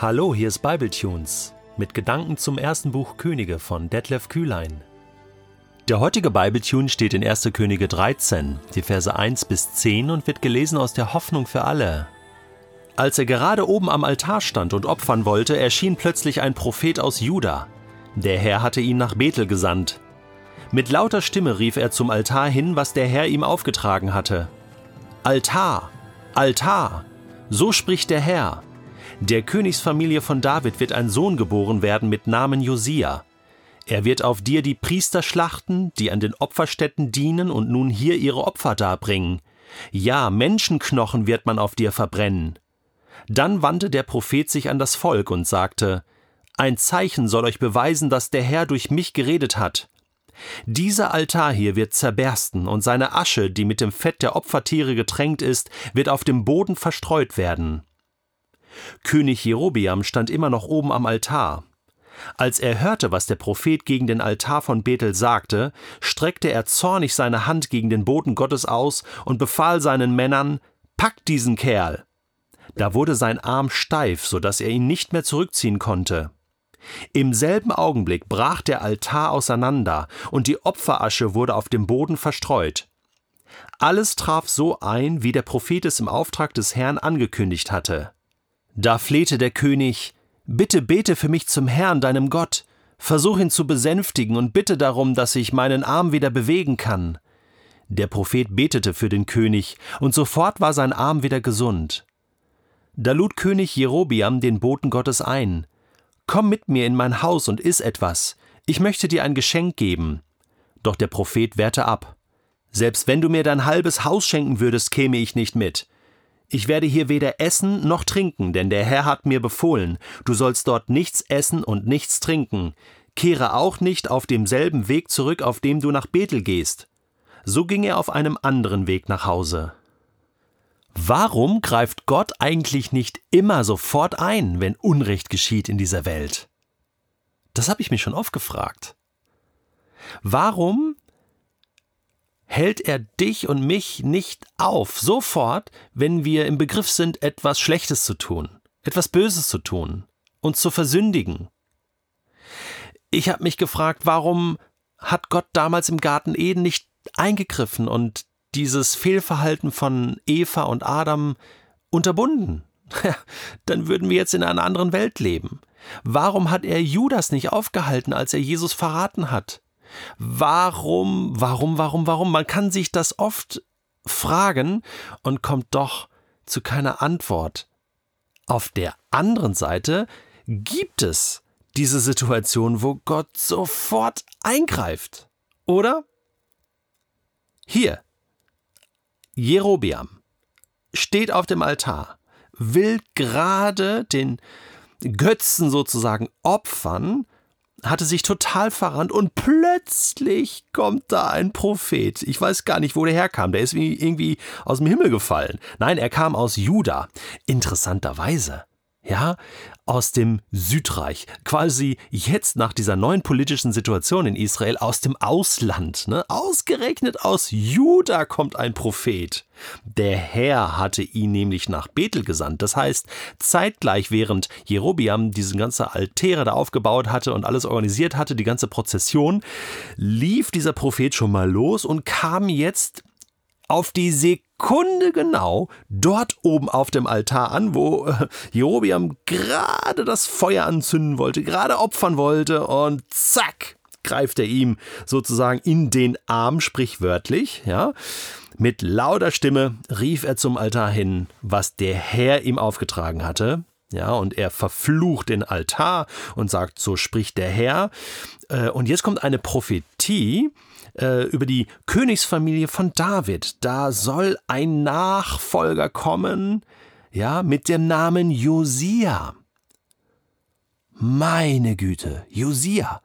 Hallo, hier ist Bibletunes mit Gedanken zum ersten Buch Könige von Detlef Kühlein. Der heutige Bibletune steht in 1. Könige 13, die Verse 1 bis 10 und wird gelesen aus der Hoffnung für alle. Als er gerade oben am Altar stand und opfern wollte, erschien plötzlich ein Prophet aus Juda. Der Herr hatte ihn nach Bethel gesandt. Mit lauter Stimme rief er zum Altar hin, was der Herr ihm aufgetragen hatte. Altar, Altar, so spricht der Herr. Der Königsfamilie von David wird ein Sohn geboren werden mit Namen Josia. Er wird auf dir die Priester schlachten, die an den Opferstätten dienen und nun hier ihre Opfer darbringen. Ja, Menschenknochen wird man auf dir verbrennen. Dann wandte der Prophet sich an das Volk und sagte, Ein Zeichen soll euch beweisen, dass der Herr durch mich geredet hat. Dieser Altar hier wird zerbersten und seine Asche, die mit dem Fett der Opfertiere getränkt ist, wird auf dem Boden verstreut werden. König Jerobiam stand immer noch oben am Altar. Als er hörte, was der Prophet gegen den Altar von Bethel sagte, streckte er zornig seine Hand gegen den Boden Gottes aus und befahl seinen Männern: Packt diesen Kerl! Da wurde sein Arm steif, so dass er ihn nicht mehr zurückziehen konnte. Im selben Augenblick brach der Altar auseinander und die Opferasche wurde auf dem Boden verstreut. Alles traf so ein, wie der Prophet es im Auftrag des Herrn angekündigt hatte. Da flehte der König, Bitte bete für mich zum Herrn, deinem Gott, versuch ihn zu besänftigen und bitte darum, dass ich meinen Arm wieder bewegen kann. Der Prophet betete für den König, und sofort war sein Arm wieder gesund. Da lud König Jerobiam den Boten Gottes ein. Komm mit mir in mein Haus und iss etwas. Ich möchte dir ein Geschenk geben. Doch der Prophet wehrte ab. Selbst wenn du mir dein halbes Haus schenken würdest, käme ich nicht mit. Ich werde hier weder essen noch trinken, denn der Herr hat mir befohlen, du sollst dort nichts essen und nichts trinken. Kehre auch nicht auf demselben Weg zurück, auf dem du nach Bethel gehst. So ging er auf einem anderen Weg nach Hause. Warum greift Gott eigentlich nicht immer sofort ein, wenn Unrecht geschieht in dieser Welt? Das habe ich mich schon oft gefragt. Warum hält er dich und mich nicht auf, sofort, wenn wir im Begriff sind, etwas Schlechtes zu tun, etwas Böses zu tun, uns zu versündigen. Ich habe mich gefragt, warum hat Gott damals im Garten Eden nicht eingegriffen und dieses Fehlverhalten von Eva und Adam unterbunden? Dann würden wir jetzt in einer anderen Welt leben. Warum hat er Judas nicht aufgehalten, als er Jesus verraten hat? Warum, warum, warum, warum? Man kann sich das oft fragen und kommt doch zu keiner Antwort. Auf der anderen Seite gibt es diese Situation, wo Gott sofort eingreift. Oder? Hier. Jerobiam steht auf dem Altar, will gerade den Götzen sozusagen opfern hatte sich total verrannt und plötzlich kommt da ein Prophet. Ich weiß gar nicht, wo der herkam. Der ist irgendwie aus dem Himmel gefallen. Nein, er kam aus Juda. Interessanterweise. Ja, aus dem Südreich, quasi jetzt nach dieser neuen politischen Situation in Israel aus dem Ausland. Ne? Ausgerechnet aus Juda kommt ein Prophet. Der Herr hatte ihn nämlich nach Bethel gesandt. Das heißt, zeitgleich während Jerobiam diese ganze Altäre da aufgebaut hatte und alles organisiert hatte, die ganze Prozession, lief dieser Prophet schon mal los und kam jetzt auf die Sekunde genau dort oben auf dem Altar an, wo äh, Jerobiam gerade das Feuer anzünden wollte, gerade opfern wollte und zack, greift er ihm sozusagen in den Arm, sprichwörtlich, ja. Mit lauter Stimme rief er zum Altar hin, was der Herr ihm aufgetragen hatte. Ja, und er verflucht den Altar und sagt, so spricht der Herr. Äh, und jetzt kommt eine Prophetie, äh, über die Königsfamilie von David. Da soll ein Nachfolger kommen, ja, mit dem Namen Josia. Meine Güte, Josia,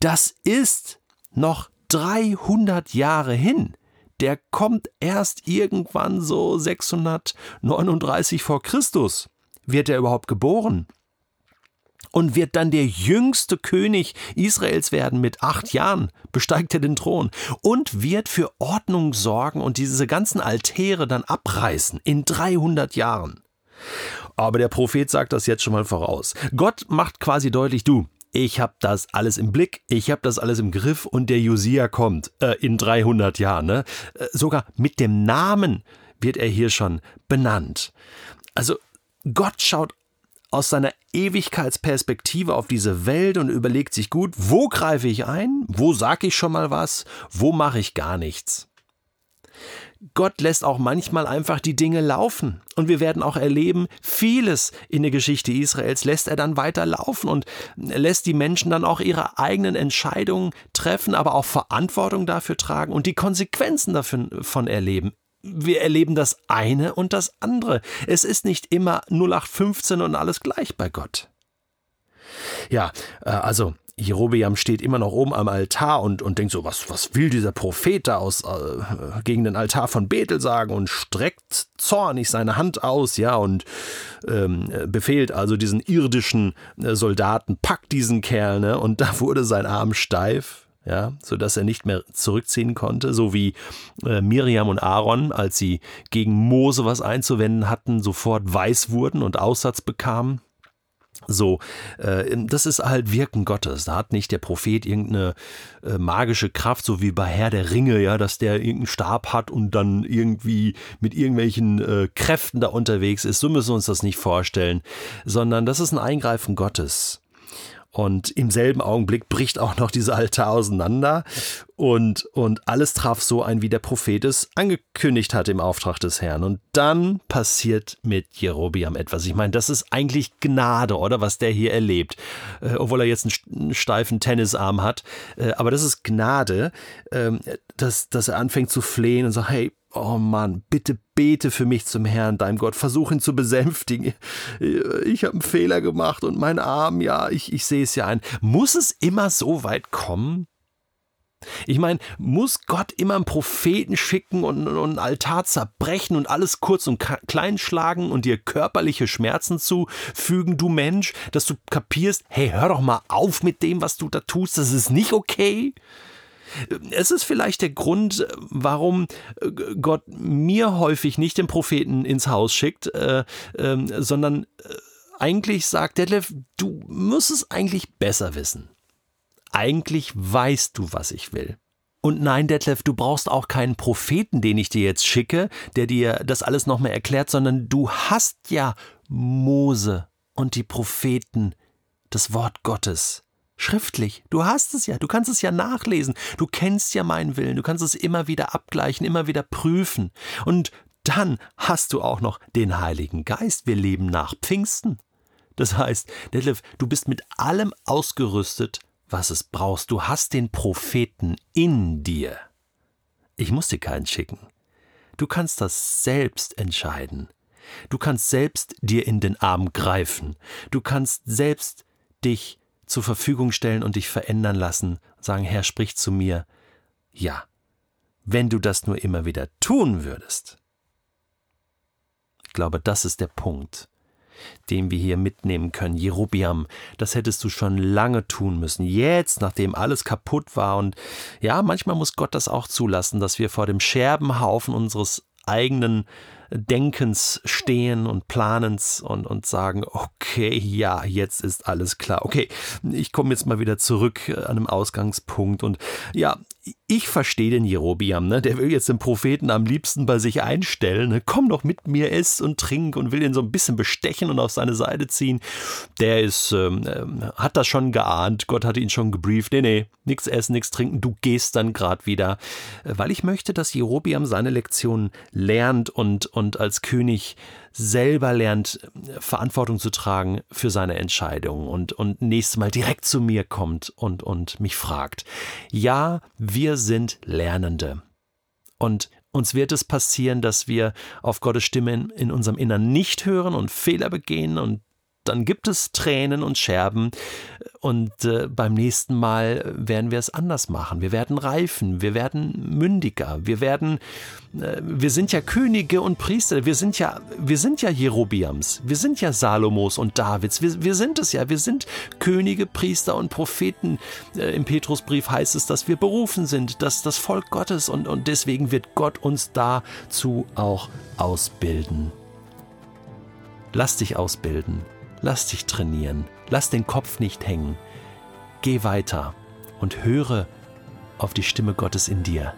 das ist noch 300 Jahre hin. Der kommt erst irgendwann so 639 vor Christus. Wird er überhaupt geboren? Und wird dann der jüngste König Israels werden mit acht Jahren, besteigt er den Thron und wird für Ordnung sorgen und diese ganzen Altäre dann abreißen in 300 Jahren. aber der Prophet sagt das jetzt schon mal voraus. Gott macht quasi deutlich, du, ich habe das alles im Blick, ich habe das alles im Griff und der Josia kommt äh, in 300 Jahren. Ne? Äh, sogar mit dem Namen wird er hier schon benannt. Also Gott schaut aus seiner Ewigkeitsperspektive auf diese Welt und überlegt sich gut, wo greife ich ein, wo sage ich schon mal was, wo mache ich gar nichts. Gott lässt auch manchmal einfach die Dinge laufen. Und wir werden auch erleben, vieles in der Geschichte Israels lässt er dann weiter laufen und lässt die Menschen dann auch ihre eigenen Entscheidungen treffen, aber auch Verantwortung dafür tragen und die Konsequenzen davon erleben. Wir erleben das eine und das andere. Es ist nicht immer 0815 und alles gleich bei Gott. Ja, äh, also Jerobeam steht immer noch oben am Altar und, und denkt so, was, was will dieser Prophet da aus, äh, gegen den Altar von Bethel sagen und streckt zornig seine Hand aus, ja, und ähm, befehlt also diesen irdischen äh, Soldaten, packt diesen Kerl, ne, und da wurde sein Arm steif, ja, so dass er nicht mehr zurückziehen konnte, so wie äh, Miriam und Aaron, als sie gegen Mose was einzuwenden hatten, sofort weiß wurden und Aussatz bekamen. So, äh, das ist halt Wirken Gottes. Da hat nicht der Prophet irgendeine äh, magische Kraft, so wie bei Herr der Ringe, ja, dass der irgendeinen Stab hat und dann irgendwie mit irgendwelchen äh, Kräften da unterwegs ist. So müssen wir uns das nicht vorstellen, sondern das ist ein Eingreifen Gottes. Und im selben Augenblick bricht auch noch dieser Altar auseinander und, und alles traf so ein, wie der Prophet es angekündigt hat im Auftrag des Herrn. Und dann passiert mit Jerobiam etwas. Ich meine, das ist eigentlich Gnade, oder was der hier erlebt. Äh, obwohl er jetzt einen, steifen Tennisarm hat. Äh, aber das ist Gnade, äh, dass, dass er anfängt zu flehen und sagt, hey, Oh Mann, bitte bete für mich zum Herrn, deinem Gott. Versuch ihn zu besänftigen. Ich habe einen Fehler gemacht und mein Arm, ja, ich, ich sehe es ja ein. Muss es immer so weit kommen? Ich meine, muss Gott immer einen Propheten schicken und, und einen Altar zerbrechen und alles kurz und klein schlagen und dir körperliche Schmerzen zufügen, du Mensch, dass du kapierst, hey, hör doch mal auf mit dem, was du da tust, das ist nicht okay? Es ist vielleicht der Grund, warum äh, Gott mir häufig nicht den Propheten ins Haus schickt, äh, äh, sondern äh, eigentlich sagt Detlef, du musst es eigentlich besser wissen. Eigentlich weißt du, was ich will. Und nein, Detlef, du brauchst auch keinen Propheten, den ich dir jetzt schicke, der dir das alles nochmal erklärt, sondern du hast ja Mose und die Propheten, das Wort Gottes. Schriftlich. Du hast es ja. Du kannst es ja nachlesen. Du kennst ja meinen Willen. Du kannst es immer wieder abgleichen, immer wieder prüfen. Und dann hast du auch noch den Heiligen Geist. Wir leben nach Pfingsten. Das heißt, Detlef, du bist mit allem ausgerüstet, was es brauchst. Du hast den Propheten in dir. Ich muss dir keinen schicken. Du kannst das selbst entscheiden. Du kannst selbst dir in den Arm greifen. Du kannst selbst dich zur Verfügung stellen und dich verändern lassen. Sagen, Herr, sprich zu mir. Ja, wenn du das nur immer wieder tun würdest. Ich glaube, das ist der Punkt den wir hier mitnehmen können. Jerobiam, das hättest du schon lange tun müssen. Jetzt, nachdem alles kaputt war und ja, manchmal muss Gott das auch zulassen, dass wir vor dem Scherbenhaufen unseres eigenen Denkens stehen und Planens und, und sagen, okay, ja, jetzt ist alles klar. Okay, ich komme jetzt mal wieder zurück an einem Ausgangspunkt und ja, ich verstehe den Jerobiam, ne? der will jetzt den Propheten am liebsten bei sich einstellen. Ne? Komm doch mit mir, ess und trink und will ihn so ein bisschen bestechen und auf seine Seite ziehen. Der ist, ähm, ähm hat das schon geahnt. Gott hat ihn schon gebrieft. Nee, nee, nichts essen, nichts trinken. Du gehst dann gerade wieder. Äh, weil ich möchte, dass Jerobiam seine Lektion lernt und, und als König selber lernt, Verantwortung zu tragen für seine Entscheidungen und, und nächstes Mal direkt zu mir kommt und, und mich fragt. Ja, wir sind Lernende. Und uns wird es passieren, dass wir auf Gottes Stimme in, in unserem Innern nicht hören und Fehler begehen und dann gibt es Tränen und Scherben. Und äh, beim nächsten Mal werden wir es anders machen. Wir werden reifen, wir werden mündiger, wir werden, äh, wir sind ja Könige und Priester, wir sind ja, wir sind ja Jerobiams, wir sind ja Salomos und Davids, wir, wir sind es ja, wir sind Könige, Priester und Propheten. Äh, Im Petrusbrief heißt es, dass wir berufen sind, dass das Volk Gottes und, und deswegen wird Gott uns dazu auch ausbilden. Lass dich ausbilden, lass dich trainieren, lass den Kopf nicht hängen. Geh weiter und höre auf die Stimme Gottes in dir.